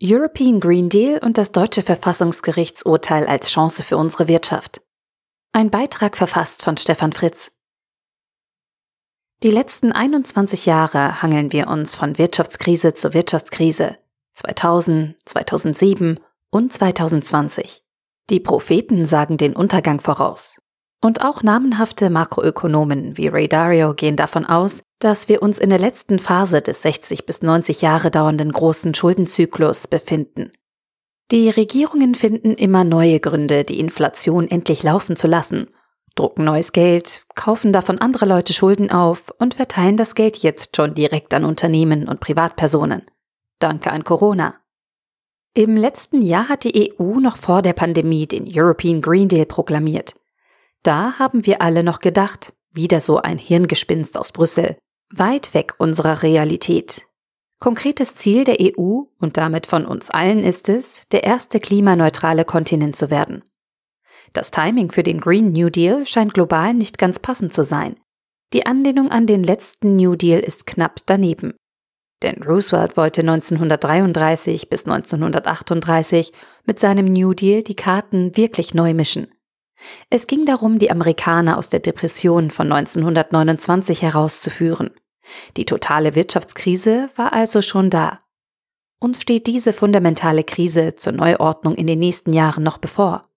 European Green Deal und das deutsche Verfassungsgerichtsurteil als Chance für unsere Wirtschaft. Ein Beitrag verfasst von Stefan Fritz. Die letzten 21 Jahre hangeln wir uns von Wirtschaftskrise zu Wirtschaftskrise. 2000, 2007 und 2020. Die Propheten sagen den Untergang voraus. Und auch namenhafte Makroökonomen wie Ray Dalio gehen davon aus, dass wir uns in der letzten Phase des 60 bis 90 Jahre dauernden großen Schuldenzyklus befinden. Die Regierungen finden immer neue Gründe, die Inflation endlich laufen zu lassen, drucken neues Geld, kaufen davon andere Leute Schulden auf und verteilen das Geld jetzt schon direkt an Unternehmen und Privatpersonen. Danke an Corona. Im letzten Jahr hat die EU noch vor der Pandemie den European Green Deal proklamiert. Da haben wir alle noch gedacht, wieder so ein Hirngespinst aus Brüssel, weit weg unserer Realität. Konkretes Ziel der EU und damit von uns allen ist es, der erste klimaneutrale Kontinent zu werden. Das Timing für den Green New Deal scheint global nicht ganz passend zu sein. Die Anlehnung an den letzten New Deal ist knapp daneben. Denn Roosevelt wollte 1933 bis 1938 mit seinem New Deal die Karten wirklich neu mischen. Es ging darum, die Amerikaner aus der Depression von 1929 herauszuführen. Die totale Wirtschaftskrise war also schon da. Uns steht diese fundamentale Krise zur Neuordnung in den nächsten Jahren noch bevor.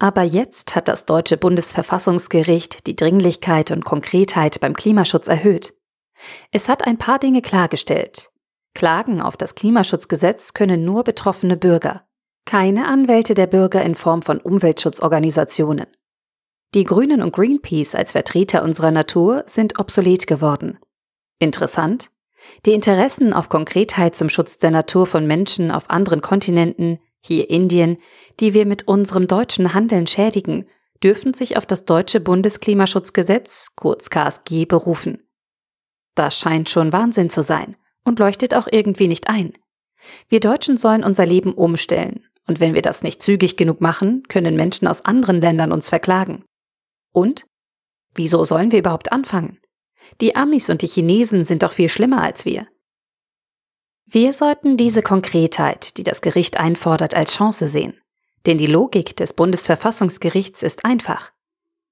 Aber jetzt hat das deutsche Bundesverfassungsgericht die Dringlichkeit und Konkretheit beim Klimaschutz erhöht. Es hat ein paar Dinge klargestellt. Klagen auf das Klimaschutzgesetz können nur betroffene Bürger keine Anwälte der Bürger in Form von Umweltschutzorganisationen. Die Grünen und Greenpeace als Vertreter unserer Natur sind obsolet geworden. Interessant, die Interessen auf Konkretheit zum Schutz der Natur von Menschen auf anderen Kontinenten, hier Indien, die wir mit unserem deutschen Handeln schädigen, dürfen sich auf das deutsche Bundesklimaschutzgesetz, kurz KSG, berufen. Das scheint schon Wahnsinn zu sein und leuchtet auch irgendwie nicht ein. Wir Deutschen sollen unser Leben umstellen und wenn wir das nicht zügig genug machen, können Menschen aus anderen Ländern uns verklagen. Und? Wieso sollen wir überhaupt anfangen? Die Amis und die Chinesen sind doch viel schlimmer als wir. Wir sollten diese Konkretheit, die das Gericht einfordert, als Chance sehen. Denn die Logik des Bundesverfassungsgerichts ist einfach.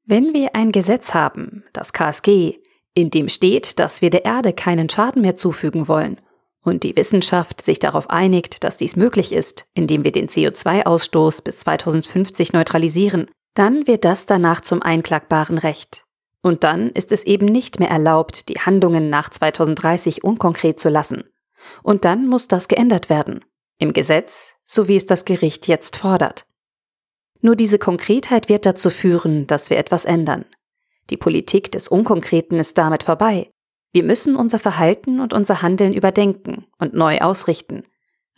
Wenn wir ein Gesetz haben, das KSG, in dem steht, dass wir der Erde keinen Schaden mehr zufügen wollen und die Wissenschaft sich darauf einigt, dass dies möglich ist, indem wir den CO2-Ausstoß bis 2050 neutralisieren, dann wird das danach zum einklagbaren Recht. Und dann ist es eben nicht mehr erlaubt, die Handlungen nach 2030 unkonkret zu lassen. Und dann muss das geändert werden. Im Gesetz, so wie es das Gericht jetzt fordert. Nur diese Konkretheit wird dazu führen, dass wir etwas ändern. Die Politik des Unkonkreten ist damit vorbei. Wir müssen unser Verhalten und unser Handeln überdenken und neu ausrichten,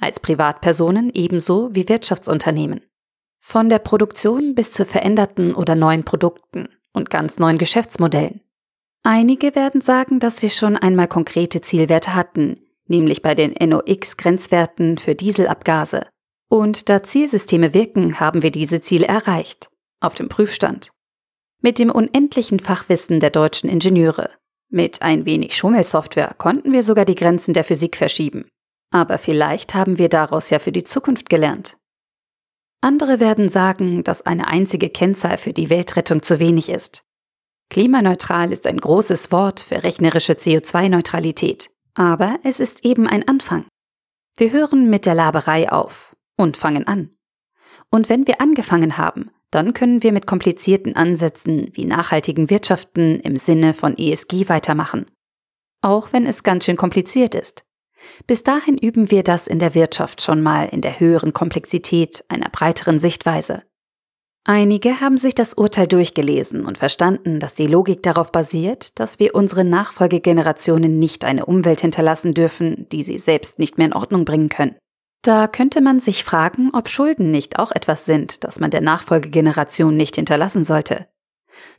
als Privatpersonen ebenso wie Wirtschaftsunternehmen. Von der Produktion bis zu veränderten oder neuen Produkten und ganz neuen Geschäftsmodellen. Einige werden sagen, dass wir schon einmal konkrete Zielwerte hatten, nämlich bei den NOx-Grenzwerten für Dieselabgase. Und da Zielsysteme wirken, haben wir diese Ziele erreicht, auf dem Prüfstand. Mit dem unendlichen Fachwissen der deutschen Ingenieure mit ein wenig Schummelsoftware konnten wir sogar die Grenzen der Physik verschieben. Aber vielleicht haben wir daraus ja für die Zukunft gelernt. Andere werden sagen, dass eine einzige Kennzahl für die Weltrettung zu wenig ist. Klimaneutral ist ein großes Wort für rechnerische CO2-Neutralität. Aber es ist eben ein Anfang. Wir hören mit der Laberei auf und fangen an. Und wenn wir angefangen haben, dann können wir mit komplizierten Ansätzen wie nachhaltigen Wirtschaften im Sinne von ESG weitermachen. Auch wenn es ganz schön kompliziert ist. Bis dahin üben wir das in der Wirtschaft schon mal in der höheren Komplexität einer breiteren Sichtweise. Einige haben sich das Urteil durchgelesen und verstanden, dass die Logik darauf basiert, dass wir unseren Nachfolgegenerationen nicht eine Umwelt hinterlassen dürfen, die sie selbst nicht mehr in Ordnung bringen können. Da könnte man sich fragen, ob Schulden nicht auch etwas sind, das man der Nachfolgegeneration nicht hinterlassen sollte.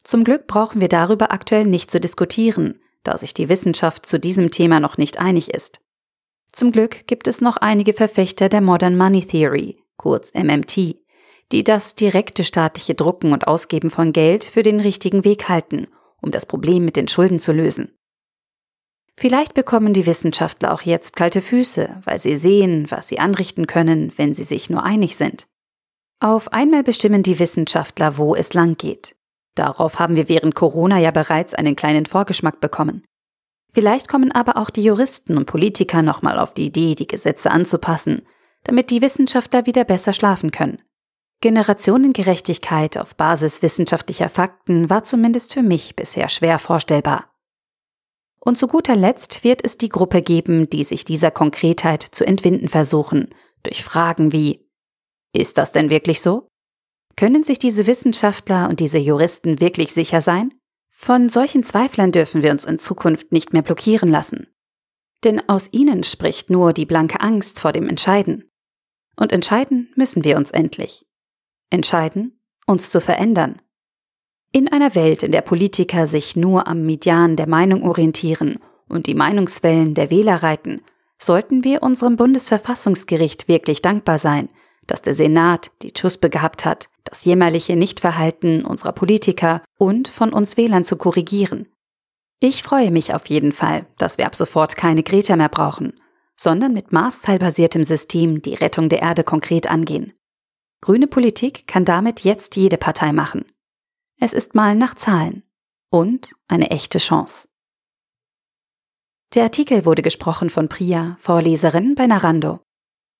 Zum Glück brauchen wir darüber aktuell nicht zu diskutieren, da sich die Wissenschaft zu diesem Thema noch nicht einig ist. Zum Glück gibt es noch einige Verfechter der Modern Money Theory, kurz MMT, die das direkte staatliche Drucken und Ausgeben von Geld für den richtigen Weg halten, um das Problem mit den Schulden zu lösen. Vielleicht bekommen die Wissenschaftler auch jetzt kalte Füße, weil sie sehen, was sie anrichten können, wenn sie sich nur einig sind. Auf einmal bestimmen die Wissenschaftler, wo es lang geht. Darauf haben wir während Corona ja bereits einen kleinen Vorgeschmack bekommen. Vielleicht kommen aber auch die Juristen und Politiker nochmal auf die Idee, die Gesetze anzupassen, damit die Wissenschaftler wieder besser schlafen können. Generationengerechtigkeit auf Basis wissenschaftlicher Fakten war zumindest für mich bisher schwer vorstellbar. Und zu guter Letzt wird es die Gruppe geben, die sich dieser Konkretheit zu entwinden versuchen, durch Fragen wie Ist das denn wirklich so? Können sich diese Wissenschaftler und diese Juristen wirklich sicher sein? Von solchen Zweiflern dürfen wir uns in Zukunft nicht mehr blockieren lassen. Denn aus ihnen spricht nur die blanke Angst vor dem Entscheiden. Und entscheiden müssen wir uns endlich. Entscheiden, uns zu verändern. In einer Welt, in der Politiker sich nur am Median der Meinung orientieren und die Meinungswellen der Wähler reiten, sollten wir unserem Bundesverfassungsgericht wirklich dankbar sein, dass der Senat die Chuspe gehabt hat, das jämmerliche Nichtverhalten unserer Politiker und von uns Wählern zu korrigieren. Ich freue mich auf jeden Fall, dass wir ab sofort keine Greta mehr brauchen, sondern mit maßzahlbasiertem System die Rettung der Erde konkret angehen. Grüne Politik kann damit jetzt jede Partei machen. Es ist mal nach Zahlen und eine echte Chance. Der Artikel wurde gesprochen von Priya, Vorleserin bei Narando.